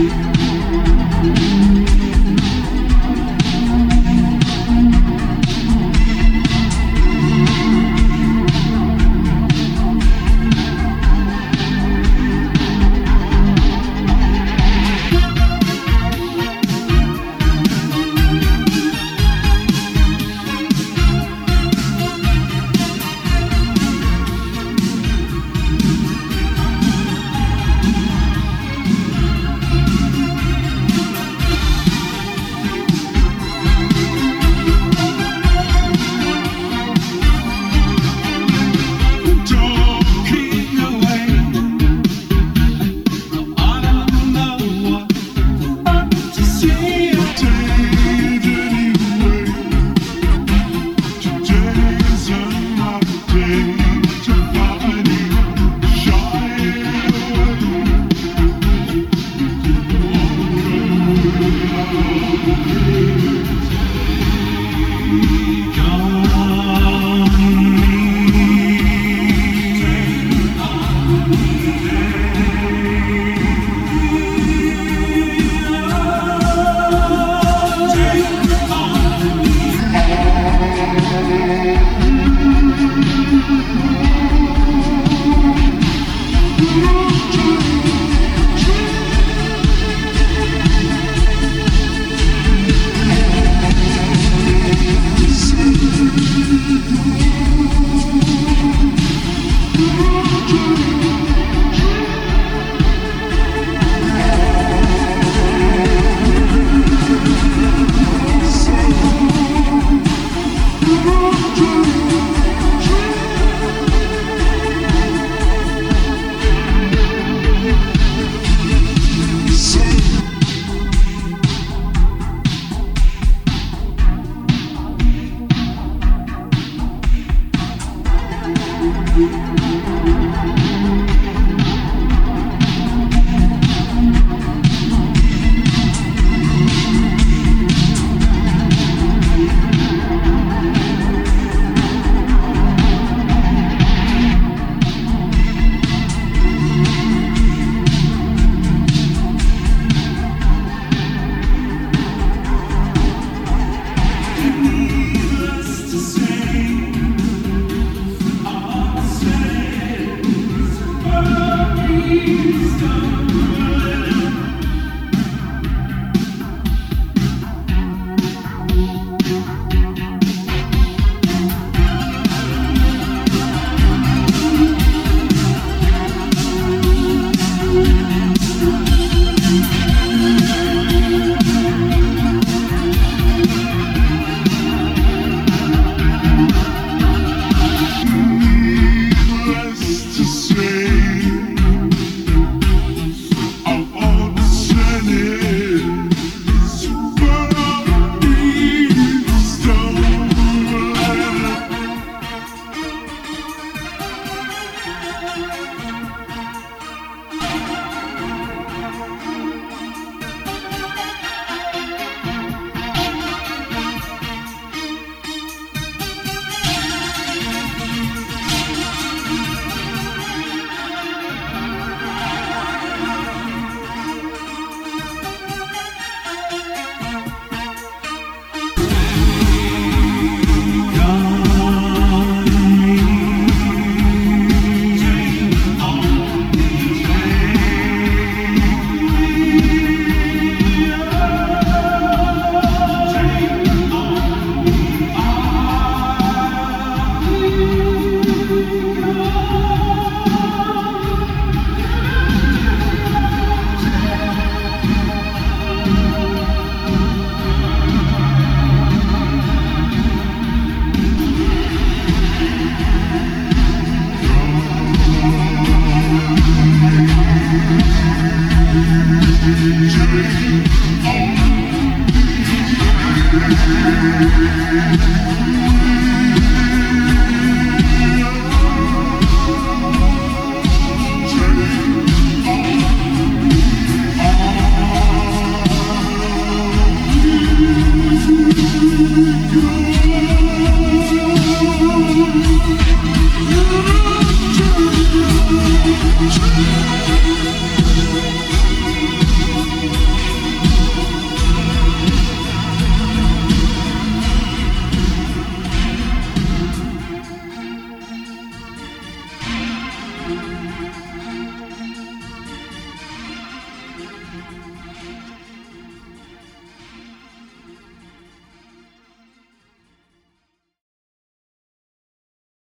Música true you.